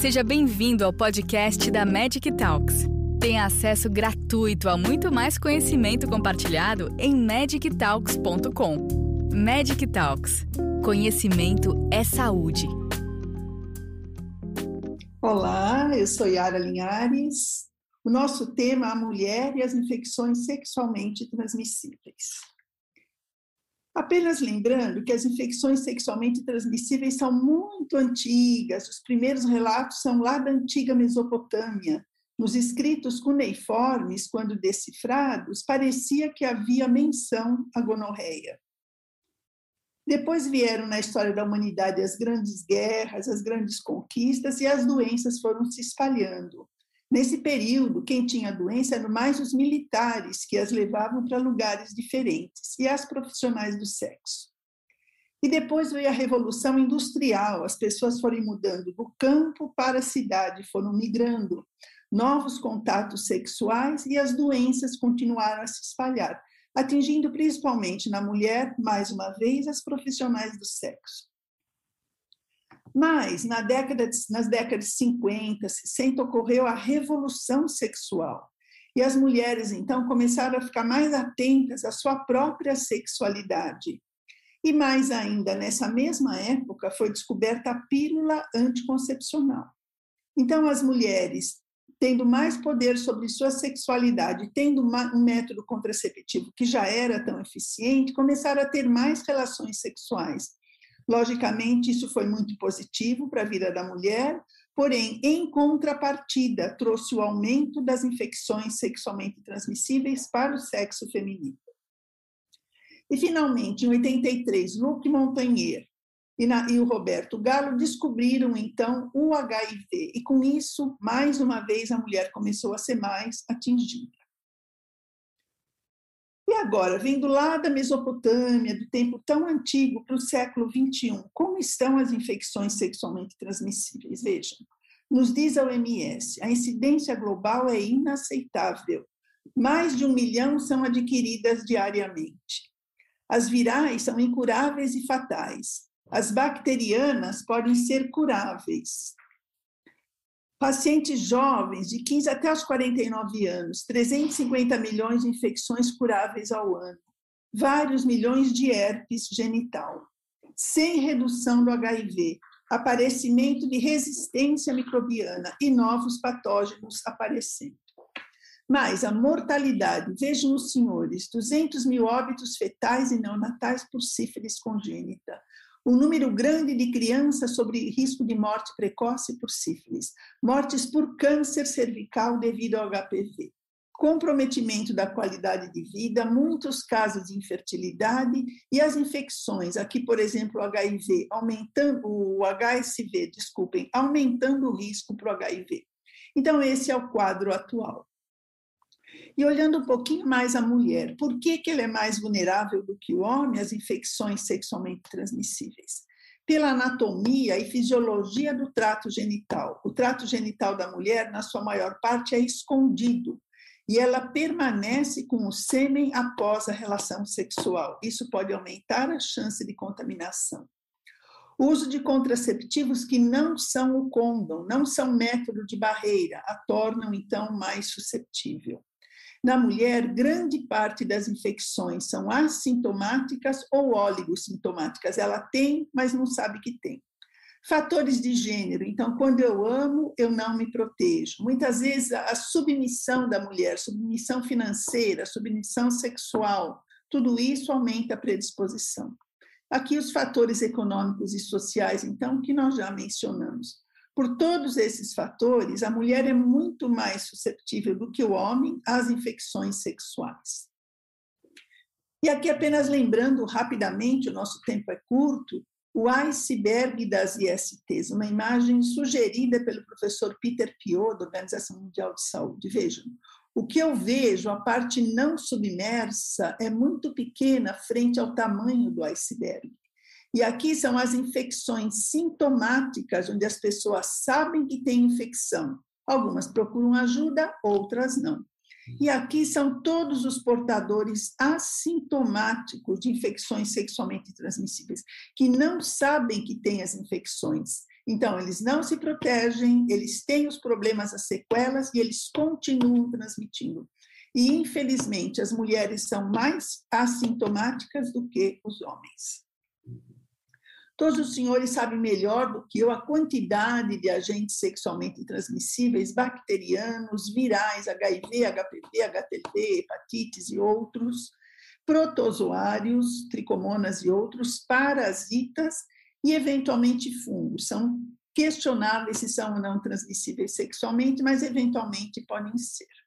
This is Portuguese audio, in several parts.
Seja bem-vindo ao podcast da Magic Talks. Tenha acesso gratuito a muito mais conhecimento compartilhado em magictalks.com. Magic Talks. Conhecimento é saúde. Olá, eu sou Yara Linhares. O nosso tema é a mulher e as infecções sexualmente transmissíveis. Apenas lembrando que as infecções sexualmente transmissíveis são muito antigas, os primeiros relatos são lá da antiga Mesopotâmia. Nos escritos cuneiformes, quando decifrados, parecia que havia menção à gonorreia. Depois vieram na história da humanidade as grandes guerras, as grandes conquistas e as doenças foram se espalhando. Nesse período, quem tinha doença eram mais os militares, que as levavam para lugares diferentes, e as profissionais do sexo. E depois veio a Revolução Industrial, as pessoas foram mudando do campo para a cidade, foram migrando, novos contatos sexuais e as doenças continuaram a se espalhar, atingindo principalmente na mulher, mais uma vez, as profissionais do sexo. Mas na década de, nas décadas de 50, 60, ocorreu a revolução sexual. E as mulheres, então, começaram a ficar mais atentas à sua própria sexualidade. E mais ainda, nessa mesma época, foi descoberta a pílula anticoncepcional. Então, as mulheres, tendo mais poder sobre sua sexualidade, tendo um método contraceptivo que já era tão eficiente, começaram a ter mais relações sexuais Logicamente, isso foi muito positivo para a vida da mulher, porém, em contrapartida, trouxe o aumento das infecções sexualmente transmissíveis para o sexo feminino. E, finalmente, em 83, Luc Montagnier e, na, e o Roberto Galo descobriram, então, o HIV, e com isso, mais uma vez, a mulher começou a ser mais atingida. E agora, vindo lá da Mesopotâmia, do tempo tão antigo para o século XXI, como estão as infecções sexualmente transmissíveis? Vejam, nos diz a OMS, a incidência global é inaceitável. Mais de um milhão são adquiridas diariamente. As virais são incuráveis e fatais. As bacterianas podem ser curáveis. Pacientes jovens, de 15 até os 49 anos, 350 milhões de infecções curáveis ao ano, vários milhões de herpes genital, sem redução do HIV, aparecimento de resistência microbiana e novos patógenos aparecendo. Mas a mortalidade, vejam os senhores, 200 mil óbitos fetais e neonatais por sífilis congênita, um número grande de crianças sobre risco de morte precoce por sífilis, mortes por câncer cervical devido ao HPV, comprometimento da qualidade de vida, muitos casos de infertilidade e as infecções, aqui, por exemplo, o HIV, aumentando, o HSV, desculpem, aumentando o risco para o HIV. Então, esse é o quadro atual. E olhando um pouquinho mais a mulher, por que, que ela é mais vulnerável do que o homem às infecções sexualmente transmissíveis? Pela anatomia e fisiologia do trato genital. O trato genital da mulher, na sua maior parte, é escondido e ela permanece com o sêmen após a relação sexual. Isso pode aumentar a chance de contaminação. O uso de contraceptivos que não são o condom, não são método de barreira, a tornam então mais susceptível. Na mulher, grande parte das infecções são assintomáticas ou oligossintomáticas. Ela tem, mas não sabe que tem. Fatores de gênero. Então, quando eu amo, eu não me protejo. Muitas vezes a submissão da mulher, submissão financeira, submissão sexual, tudo isso aumenta a predisposição. Aqui os fatores econômicos e sociais, então, que nós já mencionamos. Por todos esses fatores, a mulher é muito mais susceptível do que o homem às infecções sexuais. E aqui apenas lembrando rapidamente, o nosso tempo é curto, o iceberg das ISTs, uma imagem sugerida pelo professor Peter Piot, da Organização Mundial de Saúde. Vejam, o que eu vejo, a parte não submersa, é muito pequena frente ao tamanho do iceberg. E aqui são as infecções sintomáticas, onde as pessoas sabem que têm infecção. Algumas procuram ajuda, outras não. E aqui são todos os portadores assintomáticos de infecções sexualmente transmissíveis, que não sabem que têm as infecções. Então, eles não se protegem, eles têm os problemas, as sequelas, e eles continuam transmitindo. E, infelizmente, as mulheres são mais assintomáticas do que os homens. Todos os senhores sabem melhor do que eu a quantidade de agentes sexualmente transmissíveis, bacterianos, virais, HIV, HPV, HTP, hepatites e outros, protozoários, tricomonas e outros, parasitas e, eventualmente, fungos. São questionáveis se são ou não transmissíveis sexualmente, mas eventualmente podem ser.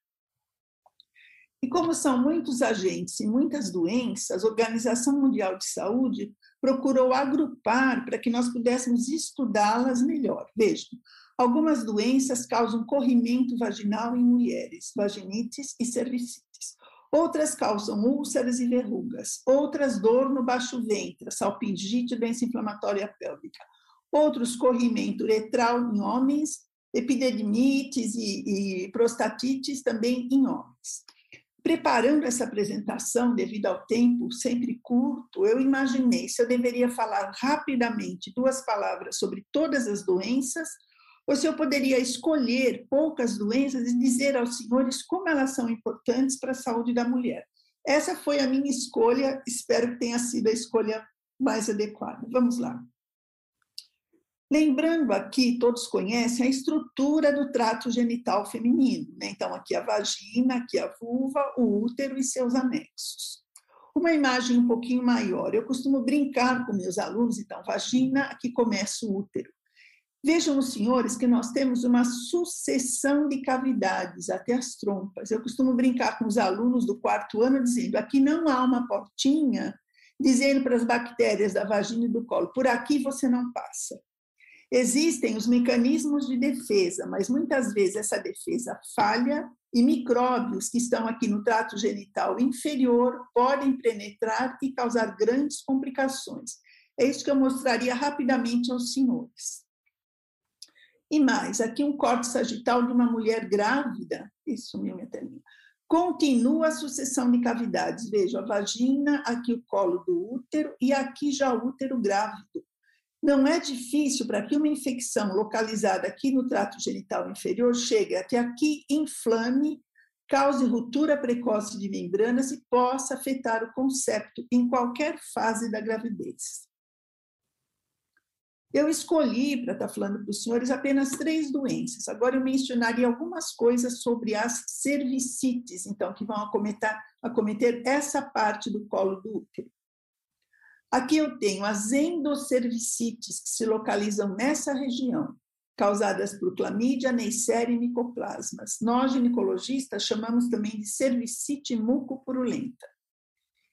E como são muitos agentes e muitas doenças, a Organização Mundial de Saúde procurou agrupar para que nós pudéssemos estudá-las melhor. Vejam, algumas doenças causam corrimento vaginal em mulheres, vaginites e cervicites. Outras causam úlceras e verrugas. Outras, dor no baixo ventre, salpingite, doença inflamatória pélvica. Outros, corrimento uretral em homens, epididimites e, e prostatites também em homens. Preparando essa apresentação, devido ao tempo sempre curto, eu imaginei se eu deveria falar rapidamente duas palavras sobre todas as doenças, ou se eu poderia escolher poucas doenças e dizer aos senhores como elas são importantes para a saúde da mulher. Essa foi a minha escolha, espero que tenha sido a escolha mais adequada. Vamos lá. Lembrando aqui, todos conhecem a estrutura do trato genital feminino, né? Então, aqui a vagina, aqui a vulva, o útero e seus anexos. Uma imagem um pouquinho maior, eu costumo brincar com meus alunos, então, vagina, aqui começa o útero. Vejam os senhores que nós temos uma sucessão de cavidades até as trompas. Eu costumo brincar com os alunos do quarto ano dizendo: aqui não há uma portinha dizendo para as bactérias da vagina e do colo, por aqui você não passa. Existem os mecanismos de defesa, mas muitas vezes essa defesa falha e micróbios que estão aqui no trato genital inferior podem penetrar e causar grandes complicações. É isso que eu mostraria rapidamente aos senhores. E mais, aqui um corte sagital de uma mulher grávida, isso minha telinha. Continua a sucessão de cavidades. Veja, a vagina, aqui o colo do útero e aqui já o útero grávido. Não é difícil para que uma infecção localizada aqui no trato genital inferior chegue até aqui, inflame, cause ruptura precoce de membranas e possa afetar o concepto em qualquer fase da gravidez. Eu escolhi, para estar falando para os senhores, apenas três doenças. Agora eu mencionaria algumas coisas sobre as cervicites, então, que vão acometer, acometer essa parte do colo do útero. Aqui eu tenho as endocervicites, que se localizam nessa região, causadas por clamídia, neisseria e micoplasmas. Nós, ginecologistas, chamamos também de cervicite mucopurulenta.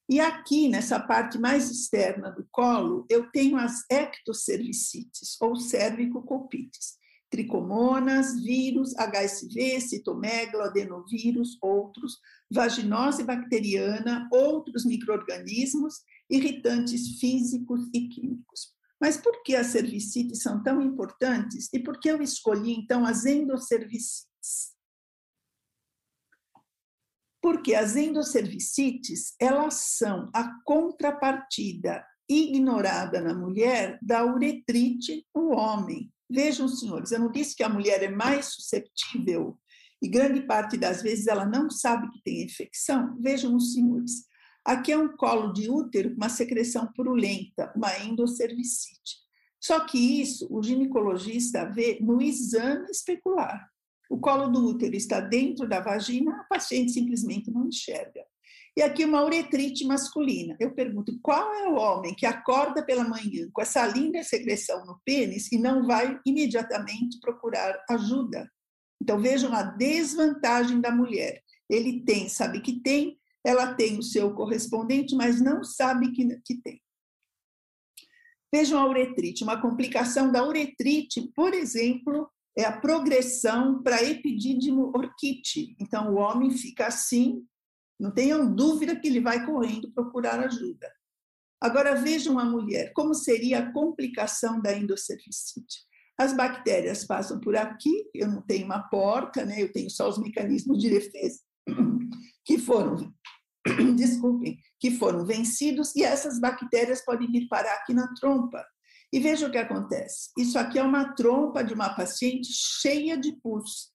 E aqui, nessa parte mais externa do colo, eu tenho as ectocervicites, ou cervicocolpites, tricomonas, vírus, HSV, citomegalo, adenovírus, outros, vaginose bacteriana, outros microorganismos irritantes físicos e químicos. Mas por que as cervicites são tão importantes e por que eu escolhi então as endocervicites? Porque as endocervicites, elas são a contrapartida ignorada na mulher da uretrite no homem. Vejam, senhores, eu não disse que a mulher é mais susceptível e grande parte das vezes ela não sabe que tem infecção. Vejam, senhores, Aqui é um colo de útero com uma secreção purulenta, uma endocervicite. Só que isso o ginecologista vê no exame especular. O colo do útero está dentro da vagina, a paciente simplesmente não enxerga. E aqui uma uretrite masculina. Eu pergunto, qual é o homem que acorda pela manhã com essa linda secreção no pênis e não vai imediatamente procurar ajuda? Então vejam a desvantagem da mulher. Ele tem, sabe que tem, ela tem o seu correspondente, mas não sabe que, que tem. Vejam a uretrite. Uma complicação da uretrite, por exemplo, é a progressão para epidídimo orquite. Então, o homem fica assim, não tenham dúvida que ele vai correndo procurar ajuda. Agora, vejam a mulher, como seria a complicação da endocervicite. As bactérias passam por aqui, eu não tenho uma porta, né? eu tenho só os mecanismos de defesa que foram, desculpem, que foram vencidos e essas bactérias podem vir parar aqui na trompa. E veja o que acontece. Isso aqui é uma trompa de uma paciente cheia de pus.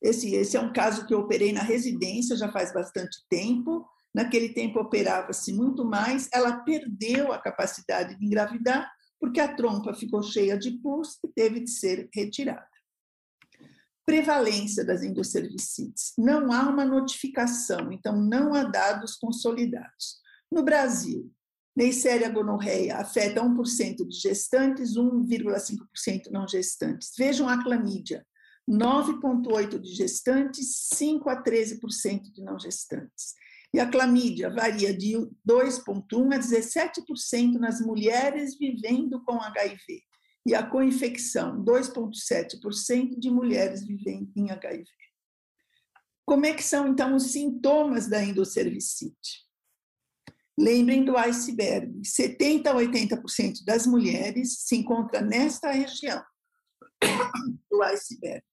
Esse, esse é um caso que eu operei na residência já faz bastante tempo. Naquele tempo operava-se muito mais. Ela perdeu a capacidade de engravidar porque a trompa ficou cheia de pus e teve de ser retirada. Prevalência das endocervicites. Não há uma notificação, então não há dados consolidados. No Brasil, Neisseria gonorreia afeta 1% de gestantes, 1,5% não gestantes. Vejam a clamídia, 9,8% de gestantes, 5 a 13% de não gestantes. E a clamídia varia de 2,1% a 17% nas mulheres vivendo com HIV. E a coinfecção, 2,7% de mulheres vivendo em HIV. Como é que são, então, os sintomas da endocervicite? Lembrem do iceberg: 70% a 80% das mulheres se encontra nesta região do iceberg.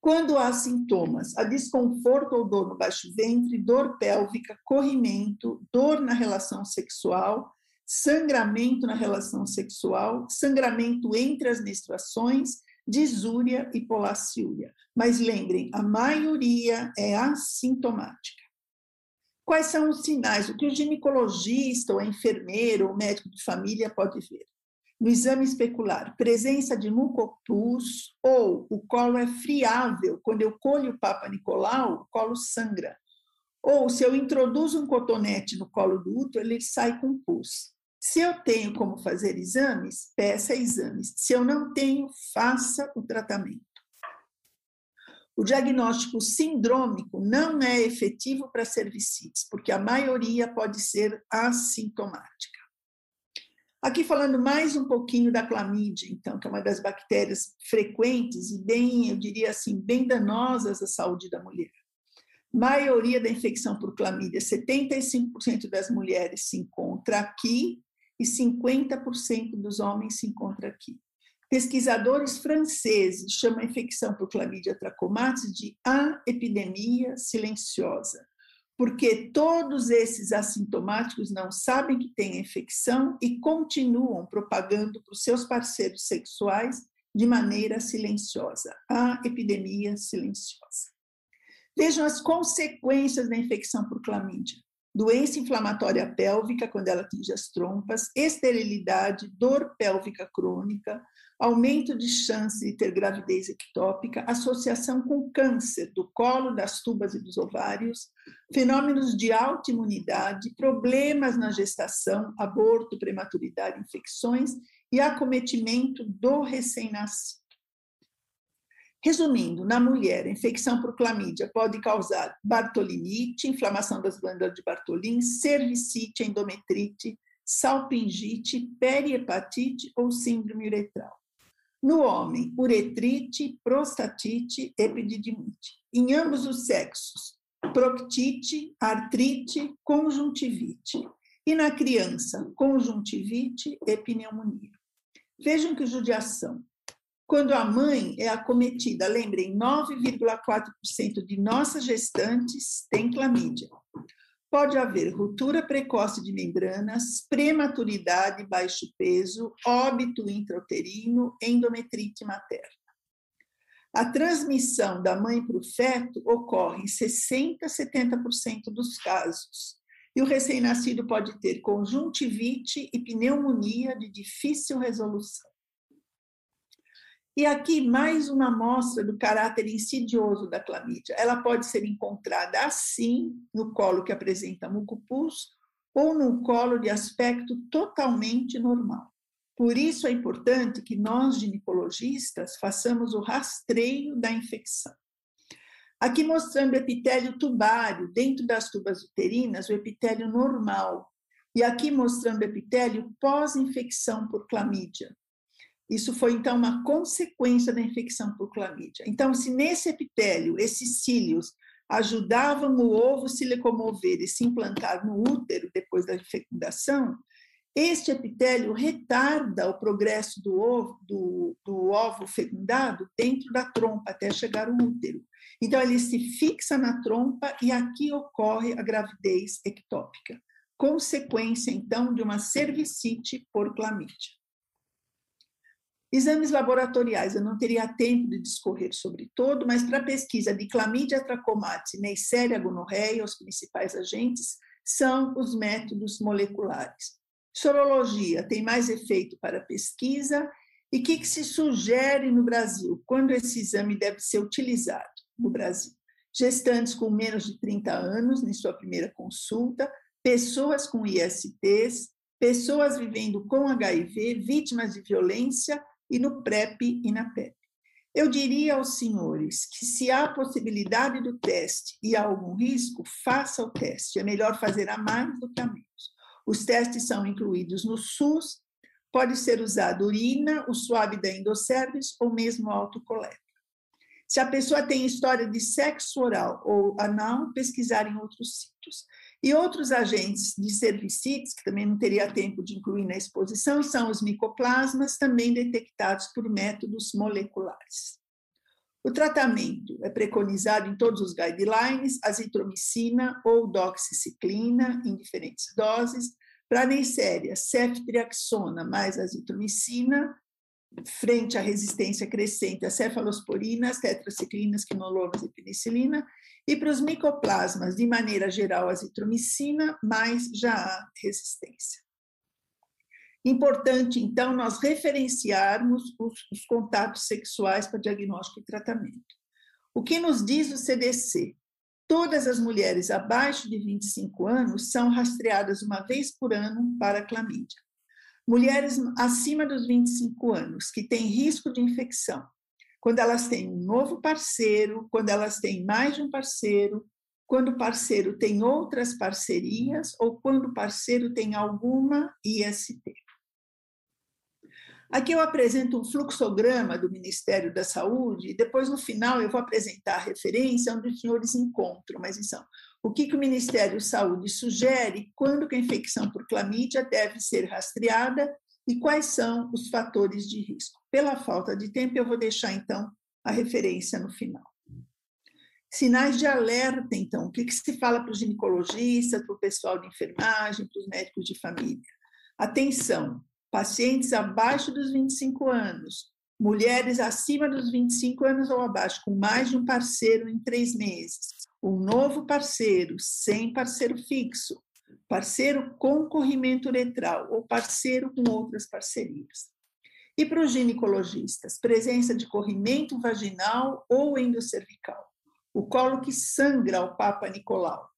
Quando há sintomas, há desconforto ou dor no baixo ventre, dor pélvica, corrimento, dor na relação sexual, sangramento na relação sexual, sangramento entre as menstruações, disúria e polaciúria. Mas lembrem, a maioria é assintomática. Quais são os sinais? O que o ginecologista, ou a enfermeira, ou o médico de família pode ver? no exame especular, presença de mucopus ou o colo é friável, quando eu colho o Papa Nicolau, o colo sangra. Ou se eu introduzo um cotonete no colo do útero, ele sai com pus. Se eu tenho como fazer exames, peça exames. Se eu não tenho, faça o tratamento. O diagnóstico sindrômico não é efetivo para cervicites, porque a maioria pode ser assintomática. Aqui falando mais um pouquinho da clamídia, então, que é uma das bactérias frequentes e bem, eu diria assim, bem danosas à saúde da mulher. Maioria da infecção por clamídia, 75% das mulheres se encontra aqui e 50% dos homens se encontra aqui. Pesquisadores franceses chamam a infecção por clamídia trachomatis de a epidemia silenciosa porque todos esses assintomáticos não sabem que têm infecção e continuam propagando para os seus parceiros sexuais de maneira silenciosa, a epidemia silenciosa. Vejam as consequências da infecção por clamídia: doença inflamatória pélvica, quando ela atinge as trompas, esterilidade, dor pélvica crônica, aumento de chance de ter gravidez ectópica, associação com câncer do colo, das tubas e dos ovários, fenômenos de autoimunidade, problemas na gestação, aborto, prematuridade, infecções e acometimento do recém-nascido. Resumindo, na mulher, a infecção por clamídia pode causar bartolinite, inflamação das glândulas de Bartolin, cervicite, endometrite, salpingite, periepatite ou síndrome uretral. No homem, uretrite, prostatite, epididimite. Em ambos os sexos, proctite, artrite, conjuntivite. E na criança, conjuntivite e pneumonia. Vejam que judiação. Quando a mãe é acometida, lembrem, 9,4% de nossas gestantes têm clamídia pode haver ruptura precoce de membranas, prematuridade, baixo peso, óbito intrauterino, endometrite materna. A transmissão da mãe para o feto ocorre em 60% a 70% dos casos. E o recém-nascido pode ter conjuntivite e pneumonia de difícil resolução. E aqui mais uma amostra do caráter insidioso da clamídia. Ela pode ser encontrada assim, no colo que apresenta mucopus, ou no colo de aspecto totalmente normal. Por isso é importante que nós, ginecologistas, façamos o rastreio da infecção. Aqui mostrando o epitélio tubário, dentro das tubas uterinas, o epitélio normal. E aqui mostrando o epitélio pós-infecção por clamídia. Isso foi, então, uma consequência da infecção por clamídia. Então, se nesse epitélio, esses cílios ajudavam o ovo se locomover e se implantar no útero depois da fecundação, este epitélio retarda o progresso do ovo, do, do ovo fecundado dentro da trompa até chegar ao útero. Então, ele se fixa na trompa e aqui ocorre a gravidez ectópica. consequência, então, de uma cervicite por clamídia. Exames laboratoriais, eu não teria tempo de discorrer sobre todo, mas para a pesquisa de clamídia trachomatis Neisseria gonorreia, os principais agentes, são os métodos moleculares. Sorologia tem mais efeito para pesquisa e o que, que se sugere no Brasil? Quando esse exame deve ser utilizado no Brasil? Gestantes com menos de 30 anos, em sua primeira consulta, pessoas com ISTs, pessoas vivendo com HIV, vítimas de violência e no PrEP e na PEP. Eu diria aos senhores que, se há possibilidade do teste e há algum risco, faça o teste. É melhor fazer a mais do que a menos. Os testes são incluídos no SUS, pode ser usado urina, o suave da endosservis ou mesmo autocoleta. Se a pessoa tem história de sexo oral ou anal, pesquisar em outros sítios. E outros agentes de cervicites, que também não teria tempo de incluir na exposição, são os micoplasmas, também detectados por métodos moleculares. O tratamento é preconizado em todos os guidelines, azitromicina ou doxiciclina em diferentes doses, para Neisseria, ceftriaxona mais azitromicina, frente à resistência crescente a cefalosporinas, tetraciclinas, quinolonas e penicilina, e para os micoplasmas, de maneira geral, azitromicina, mas já há resistência. Importante, então, nós referenciarmos os, os contatos sexuais para diagnóstico e tratamento. O que nos diz o CDC? Todas as mulheres abaixo de 25 anos são rastreadas uma vez por ano para clamídia. Mulheres acima dos 25 anos que têm risco de infecção, quando elas têm um novo parceiro, quando elas têm mais de um parceiro, quando o parceiro tem outras parcerias ou quando o parceiro tem alguma IST. Aqui eu apresento um fluxograma do Ministério da Saúde e depois, no final, eu vou apresentar a referência onde os senhores encontram, mas então, o que, que o Ministério da Saúde sugere quando que a infecção por clamídia deve ser rastreada e quais são os fatores de risco. Pela falta de tempo, eu vou deixar, então, a referência no final. Sinais de alerta, então, o que, que se fala para os ginecologistas, para o pessoal de enfermagem, para os médicos de família? Atenção, pacientes abaixo dos 25 anos, mulheres acima dos 25 anos ou abaixo, com mais de um parceiro em três meses, um novo parceiro, sem parceiro fixo, parceiro com corrimento uretral ou parceiro com outras parcerias. E para os ginecologistas, presença de corrimento vaginal ou endocervical, o colo que sangra ao Papa Nicolau,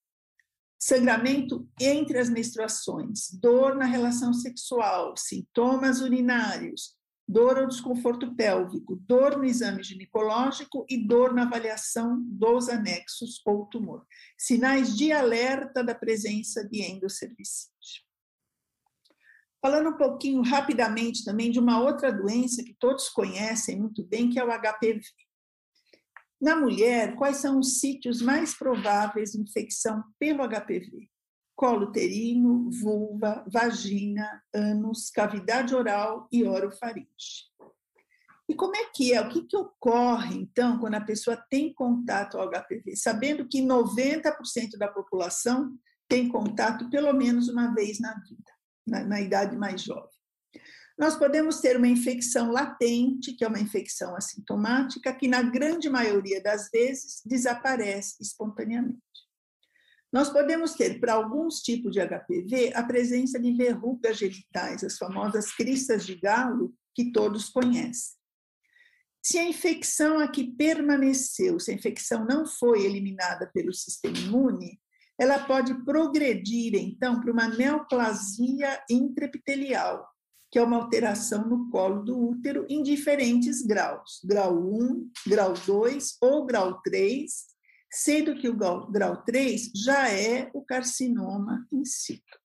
sangramento entre as menstruações, dor na relação sexual, sintomas urinários, dor ou desconforto pélvico, dor no exame ginecológico e dor na avaliação dos anexos ou tumor. Sinais de alerta da presença de endocervicite. Falando um pouquinho rapidamente também de uma outra doença que todos conhecem muito bem, que é o HPV. Na mulher, quais são os sítios mais prováveis de infecção pelo HPV? Colo uterino, vulva, vagina, ânus, cavidade oral e orofaringe. E como é que é? O que, que ocorre, então, quando a pessoa tem contato ao HPV? Sabendo que 90% da população tem contato pelo menos uma vez na vida, na, na idade mais jovem. Nós podemos ter uma infecção latente, que é uma infecção assintomática, que na grande maioria das vezes desaparece espontaneamente. Nós podemos ter, para alguns tipos de HPV, a presença de verrugas genitais, as famosas cristas de galo, que todos conhecem. Se a infecção aqui permaneceu, se a infecção não foi eliminada pelo sistema imune, ela pode progredir, então, para uma neoplasia intraepitelial, que é uma alteração no colo do útero em diferentes graus, grau 1, grau 2 ou grau 3, sendo que o grau 3 já é o carcinoma in situ.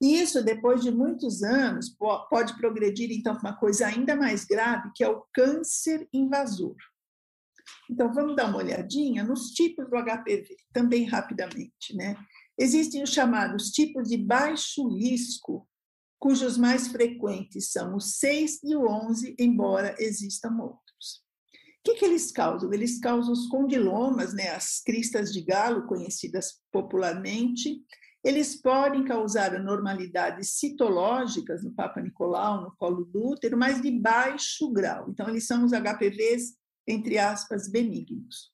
E isso, depois de muitos anos, pode progredir, então, para uma coisa ainda mais grave, que é o câncer invasor. Então, vamos dar uma olhadinha nos tipos do HPV, também rapidamente, né? Existem os chamados tipos de baixo risco, cujos mais frequentes são o 6 e o 11, embora existam outros que, que eles causam? Eles causam os condilomas, né, as cristas de galo, conhecidas popularmente, eles podem causar anormalidades citológicas no Papa Nicolau, no colo do útero, mas de baixo grau. Então, eles são os HPVs, entre aspas, benignos.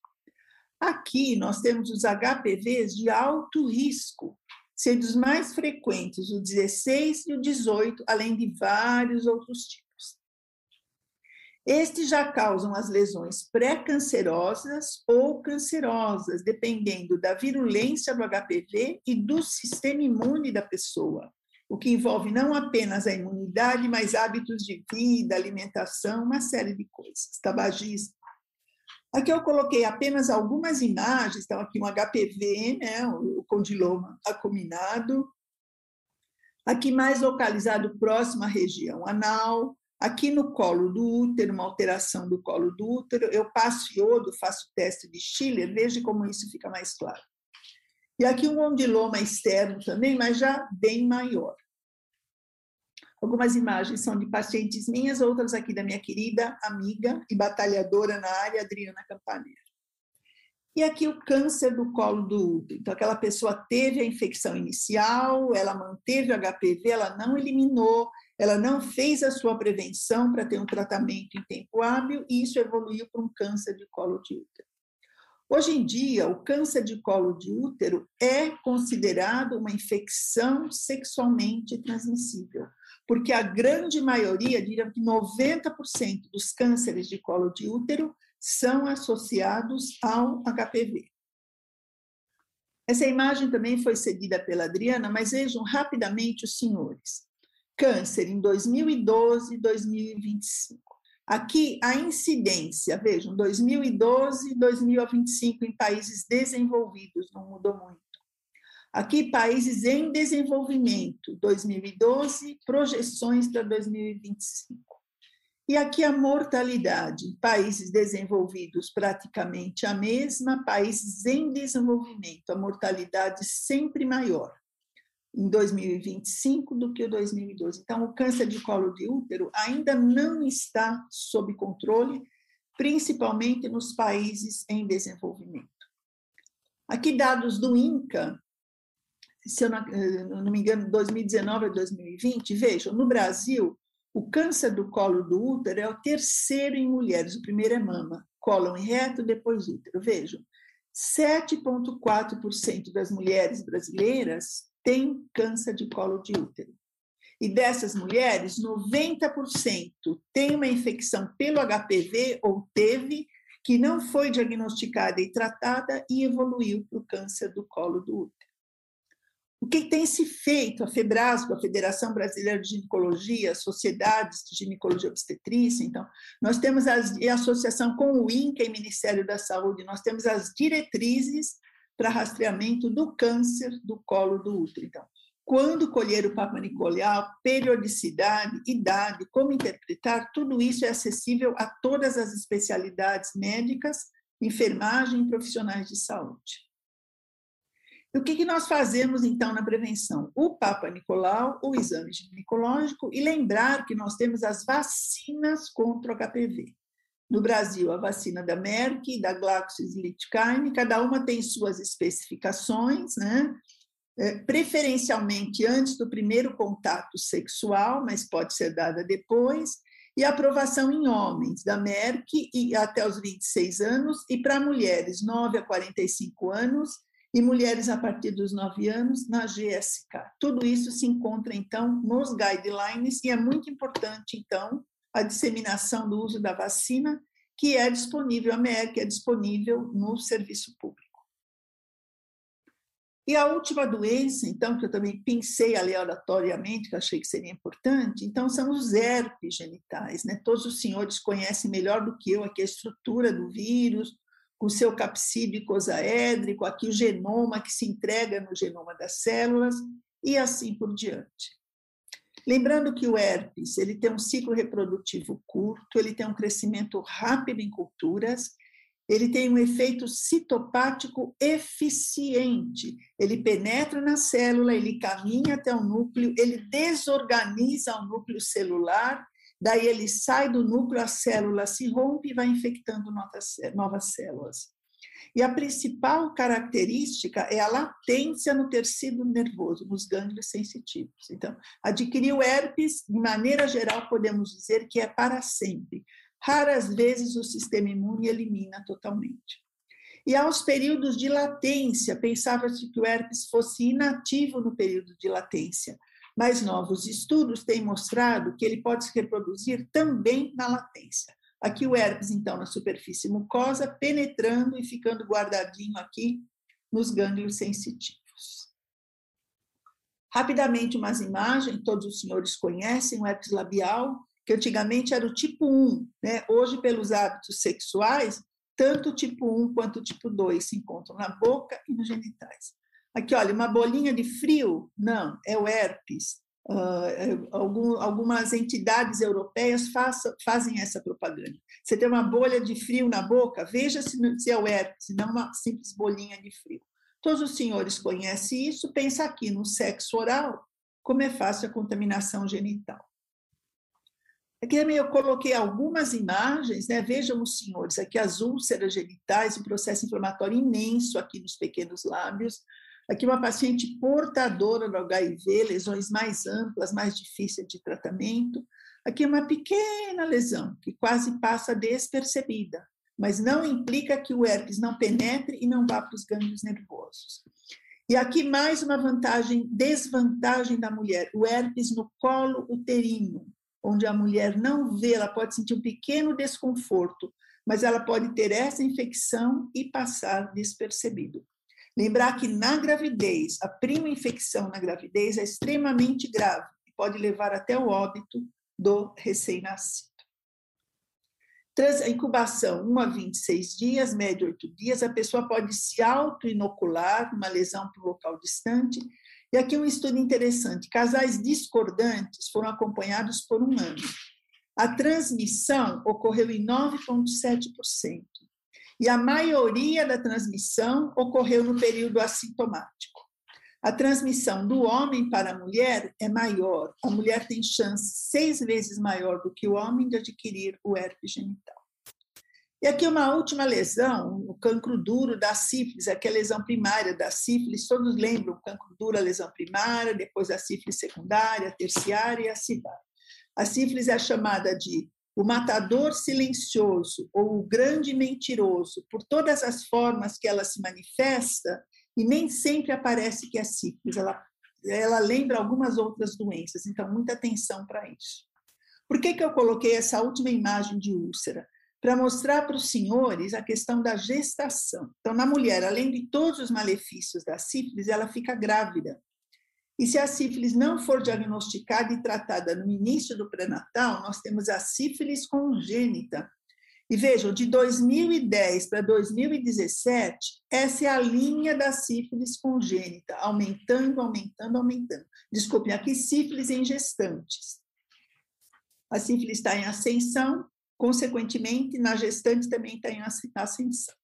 Aqui nós temos os HPVs de alto risco, sendo os mais frequentes o 16 e o 18, além de vários outros tipos. Estes já causam as lesões pré-cancerosas ou cancerosas, dependendo da virulência do HPV e do sistema imune da pessoa, o que envolve não apenas a imunidade, mas hábitos de vida, alimentação, uma série de coisas, tabagismo. Aqui eu coloquei apenas algumas imagens, então aqui um HPV, né, o condiloma acuminado, aqui mais localizado próximo à região anal, Aqui no colo do útero, uma alteração do colo do útero, eu passo iodo, faço teste de Schiller, veja como isso fica mais claro. E aqui um ondiloma externo também, mas já bem maior. Algumas imagens são de pacientes minhas, outras aqui da minha querida amiga e batalhadora na área, Adriana Campaneiro. E aqui o câncer do colo do útero. Então, aquela pessoa teve a infecção inicial, ela manteve o HPV, ela não eliminou, ela não fez a sua prevenção para ter um tratamento em tempo hábil e isso evoluiu para um câncer de colo de útero. Hoje em dia, o câncer de colo de útero é considerado uma infecção sexualmente transmissível, porque a grande maioria, diria que 90% dos cânceres de colo de útero são associados ao HPV. Essa imagem também foi cedida pela Adriana, mas vejam rapidamente os senhores câncer em 2012 e 2025. Aqui a incidência, vejam, 2012 e 2025 em países desenvolvidos, não mudou muito. Aqui, países em desenvolvimento, 2012, projeções para 2025. E aqui a mortalidade, países desenvolvidos praticamente a mesma, países em desenvolvimento, a mortalidade sempre maior em 2025 do que o 2012. Então, o câncer de colo de útero ainda não está sob controle, principalmente nos países em desenvolvimento. Aqui dados do INCA, se eu não, eh, não me engano, 2019 a 2020, vejam, no Brasil, o câncer do colo do útero é o terceiro em mulheres, o primeiro é mama, cólon reto, depois útero. Vejam, 7,4% das mulheres brasileiras tem câncer de colo de útero. E dessas mulheres, 90% tem uma infecção pelo HPV ou teve, que não foi diagnosticada e tratada e evoluiu para o câncer do colo do útero. O que tem se feito, a FEBRASCO, a Federação Brasileira de Ginecologia, sociedades de ginecologia obstetrícia, então, nós temos as, a associação com o INCA e Ministério da Saúde, nós temos as diretrizes para rastreamento do câncer do colo do útero. Então, quando colher o Papa Nicolau, periodicidade, idade, como interpretar, tudo isso é acessível a todas as especialidades médicas, enfermagem e profissionais de saúde. E o que, nós fazemos, então, na prevenção? O Papa Nicolau, o exame ginecológico, e lembrar que nós temos as vacinas contra o HPV. No Brasil, a vacina da Merck da GlaxoSmithKline, cada uma tem suas especificações, né? É, preferencialmente antes do primeiro contato sexual, mas pode ser dada depois, e aprovação em homens, da Merck e até os 26 anos, e para mulheres 9 a 45 anos, e mulheres a partir dos 9 anos na GSK. Tudo isso se encontra, então, nos guidelines, e é muito importante, então, a disseminação do uso da vacina, que é disponível, a MEC é disponível no serviço público. E a última doença, então, que eu também pensei aleatoriamente, que achei que seria importante, então, são os herpes genitais. Né? Todos os senhores conhecem melhor do que eu aqui a estrutura do vírus, com seu capsídeo icosaédrico, aqui o genoma que se entrega no genoma das células, e assim por diante. Lembrando que o herpes, ele tem um ciclo reprodutivo curto, ele tem um crescimento rápido em culturas, ele tem um efeito citopático eficiente. Ele penetra na célula, ele caminha até o núcleo, ele desorganiza o núcleo celular, daí ele sai do núcleo, a célula se rompe e vai infectando novas células. E a principal característica é a latência no tecido nervoso, nos gânglios sensitivos. Então, adquirir o herpes, de maneira geral, podemos dizer que é para sempre. Raras vezes o sistema imune elimina totalmente. E aos períodos de latência, pensava-se que o herpes fosse inativo no período de latência, mas novos estudos têm mostrado que ele pode se reproduzir também na latência. Aqui o herpes, então, na superfície mucosa, penetrando e ficando guardadinho aqui nos gânglios sensitivos. Rapidamente, umas imagens, todos os senhores conhecem o herpes labial, que antigamente era o tipo 1, né? hoje, pelos hábitos sexuais, tanto o tipo 1 quanto o tipo 2 se encontram na boca e nos genitais. Aqui, olha, uma bolinha de frio? Não, é o herpes. Uh, algum, algumas entidades europeias faça, fazem essa propaganda. Você tem uma bolha de frio na boca, veja se, se é o herpes, não uma simples bolinha de frio. Todos os senhores conhecem isso, pensa aqui no sexo oral, como é fácil a contaminação genital. Aqui também eu coloquei algumas imagens, né? vejam os senhores, aqui as úlceras genitais, um processo inflamatório imenso aqui nos pequenos lábios, Aqui, uma paciente portadora do HIV, lesões mais amplas, mais difíceis de tratamento. Aqui, uma pequena lesão, que quase passa despercebida, mas não implica que o herpes não penetre e não vá para os gânglios nervosos. E aqui, mais uma vantagem, desvantagem da mulher: o herpes no colo uterino, onde a mulher não vê, ela pode sentir um pequeno desconforto, mas ela pode ter essa infecção e passar despercebido. Lembrar que na gravidez, a prima infecção na gravidez é extremamente grave e pode levar até o óbito do recém-nascido. Trans incubação 1 a 26 dias, média 8 dias, a pessoa pode se auto-inocular uma lesão para o local distante. E aqui um estudo interessante: casais discordantes foram acompanhados por um ano. A transmissão ocorreu em 9,7% e a maioria da transmissão ocorreu no período assintomático. A transmissão do homem para a mulher é maior. A mulher tem chance seis vezes maior do que o homem de adquirir o herpes genital. E aqui uma última lesão, o cancro duro da sífilis, aqui a lesão primária da sífilis, todos lembram o cancro duro, a lesão primária, depois a sífilis secundária, terciária e a cidária. A sífilis é chamada de o matador silencioso ou o grande mentiroso, por todas as formas que ela se manifesta, e nem sempre aparece que é sífilis, ela, ela lembra algumas outras doenças, então muita atenção para isso. Por que, que eu coloquei essa última imagem de úlcera? Para mostrar para os senhores a questão da gestação. Então, na mulher, além de todos os malefícios da sífilis, ela fica grávida. E se a sífilis não for diagnosticada e tratada no início do pré-natal, nós temos a sífilis congênita. E vejam, de 2010 para 2017, essa é a linha da sífilis congênita, aumentando, aumentando, aumentando. Desculpem, aqui sífilis em gestantes. A sífilis está em ascensão, consequentemente, na gestante também está em ascensão.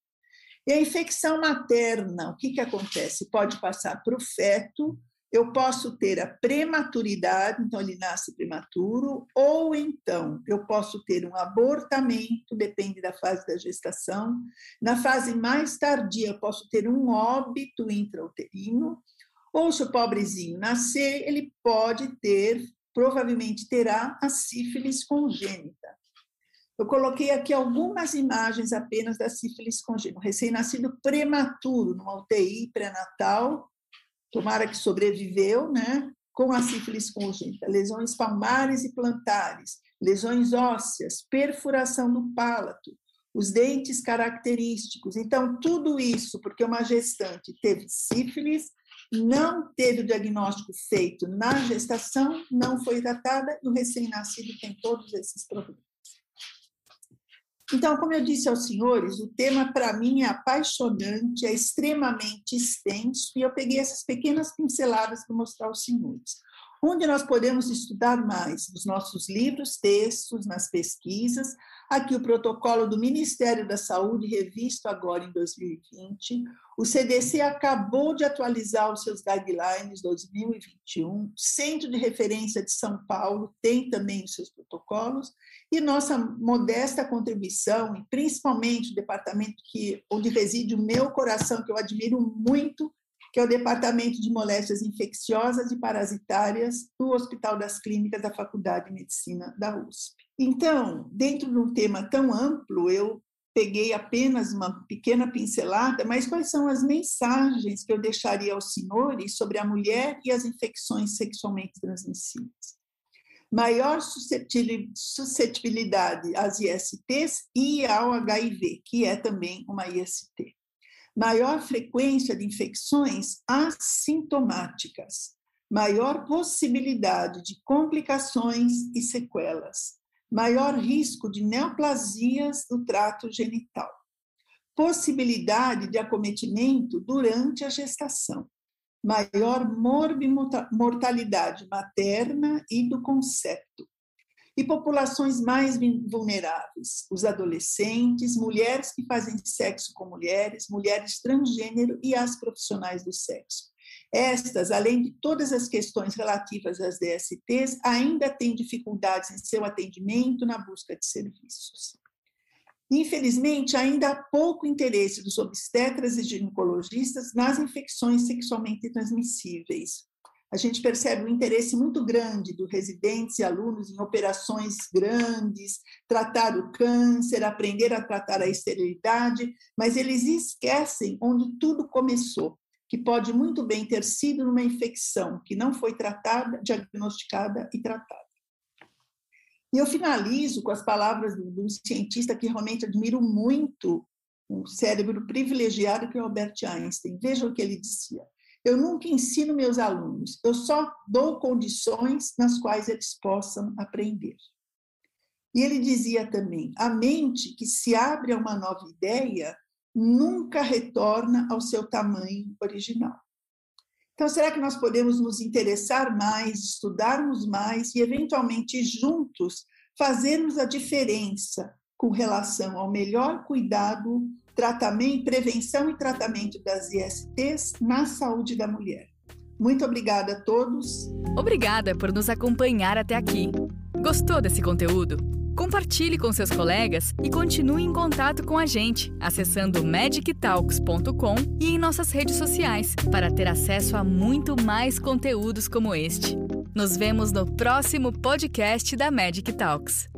E a infecção materna, o que, que acontece? Pode passar para o feto, eu posso ter a prematuridade, então ele nasce prematuro, ou então eu posso ter um abortamento, depende da fase da gestação. Na fase mais tardia, eu posso ter um óbito intrauterino, ou se o pobrezinho nascer, ele pode ter, provavelmente terá, a sífilis congênita. Eu coloquei aqui algumas imagens apenas da sífilis congênita, recém-nascido prematuro, numa UTI pré-natal, tomara que sobreviveu, né? Com a sífilis congênita, lesões palmares e plantares, lesões ósseas, perfuração do palato, os dentes característicos. Então, tudo isso porque uma gestante teve sífilis, não teve o diagnóstico feito na gestação, não foi tratada, e o recém-nascido tem todos esses problemas. Então, como eu disse aos senhores, o tema para mim é apaixonante, é extremamente extenso, e eu peguei essas pequenas pinceladas para mostrar aos senhores. Onde nós podemos estudar mais nos nossos livros, textos, nas pesquisas. Aqui o protocolo do Ministério da Saúde, revisto agora em 2020. O CDC acabou de atualizar os seus guidelines 2021. Centro de Referência de São Paulo tem também os seus protocolos. E nossa modesta contribuição, e principalmente o departamento que, onde reside o meu coração, que eu admiro muito, que é o Departamento de Moléstias Infecciosas e Parasitárias do Hospital das Clínicas da Faculdade de Medicina da USP. Então, dentro de um tema tão amplo, eu peguei apenas uma pequena pincelada, mas quais são as mensagens que eu deixaria aos senhores sobre a mulher e as infecções sexualmente transmissíveis? Maior suscetibilidade às ISTs e ao HIV, que é também uma IST maior frequência de infecções assintomáticas, maior possibilidade de complicações e sequelas, maior risco de neoplasias do trato genital, possibilidade de acometimento durante a gestação, maior morbimortalidade materna e do concepto, e populações mais vulneráveis, os adolescentes, mulheres que fazem sexo com mulheres, mulheres transgênero e as profissionais do sexo. Estas, além de todas as questões relativas às DSTs, ainda têm dificuldades em seu atendimento na busca de serviços. Infelizmente, ainda há pouco interesse dos obstetras e ginecologistas nas infecções sexualmente transmissíveis, a gente percebe um interesse muito grande dos residentes e alunos em operações grandes, tratar o câncer, aprender a tratar a esterilidade, mas eles esquecem onde tudo começou, que pode muito bem ter sido numa infecção que não foi tratada, diagnosticada e tratada. E eu finalizo com as palavras de um cientista que realmente admiro muito, um cérebro privilegiado que é Albert Einstein. Veja o que ele dizia. Eu nunca ensino meus alunos, eu só dou condições nas quais eles possam aprender. E ele dizia também: a mente que se abre a uma nova ideia nunca retorna ao seu tamanho original. Então, será que nós podemos nos interessar mais, estudarmos mais e, eventualmente, juntos, fazermos a diferença com relação ao melhor cuidado tratamento, prevenção e tratamento das ISTs na saúde da mulher. Muito obrigada a todos. Obrigada por nos acompanhar até aqui. Gostou desse conteúdo? Compartilhe com seus colegas e continue em contato com a gente acessando magictalks.com e em nossas redes sociais para ter acesso a muito mais conteúdos como este. Nos vemos no próximo podcast da Magic Talks.